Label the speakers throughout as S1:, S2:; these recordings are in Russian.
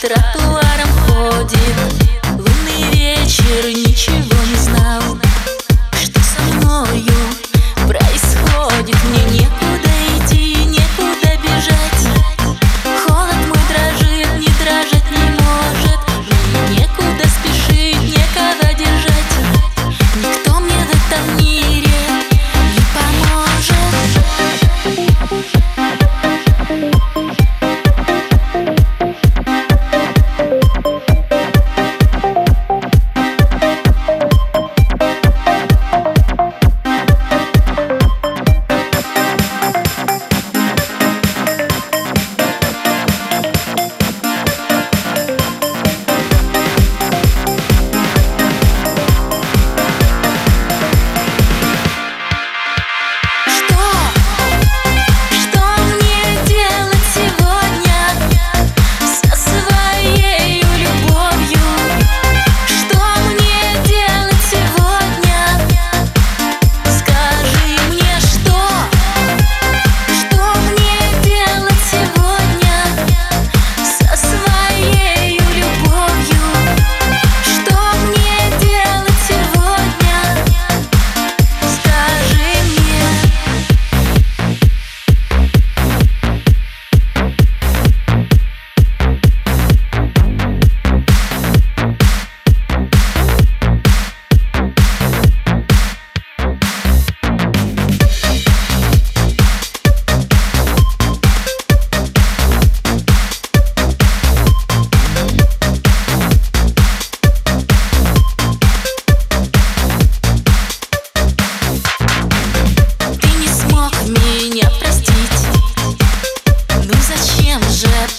S1: по тротуарам ходит. Лунный вечер ничего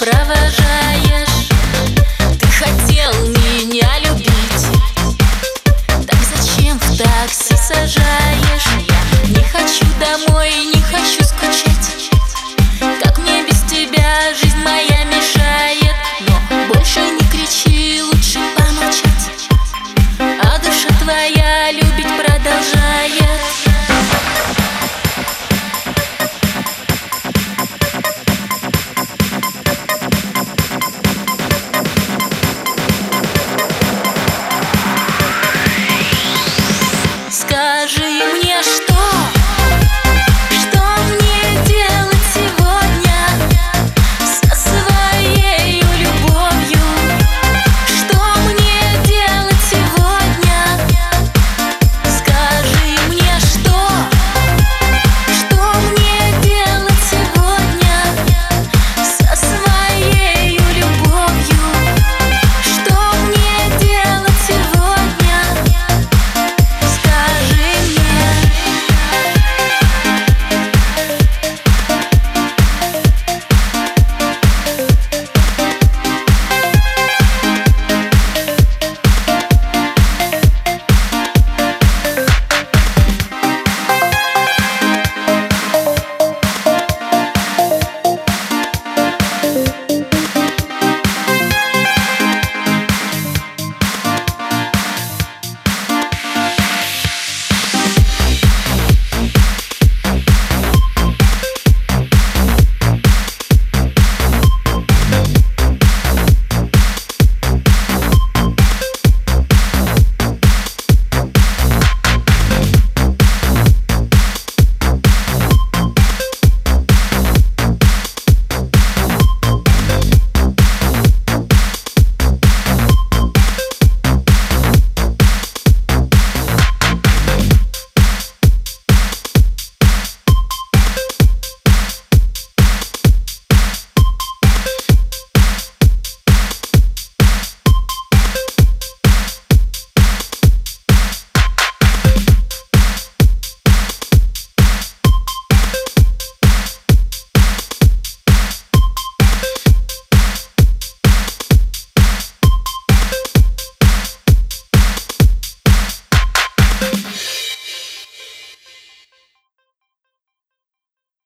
S1: провожаешь. Ты хотел меня любить. Так зачем такси сажаешь? Я не хочу домой, не хочу скучать. Как мне без тебя жизнь моя мешает? Но больше не кричи, лучше помолчать. А душа твоя любить продолжает.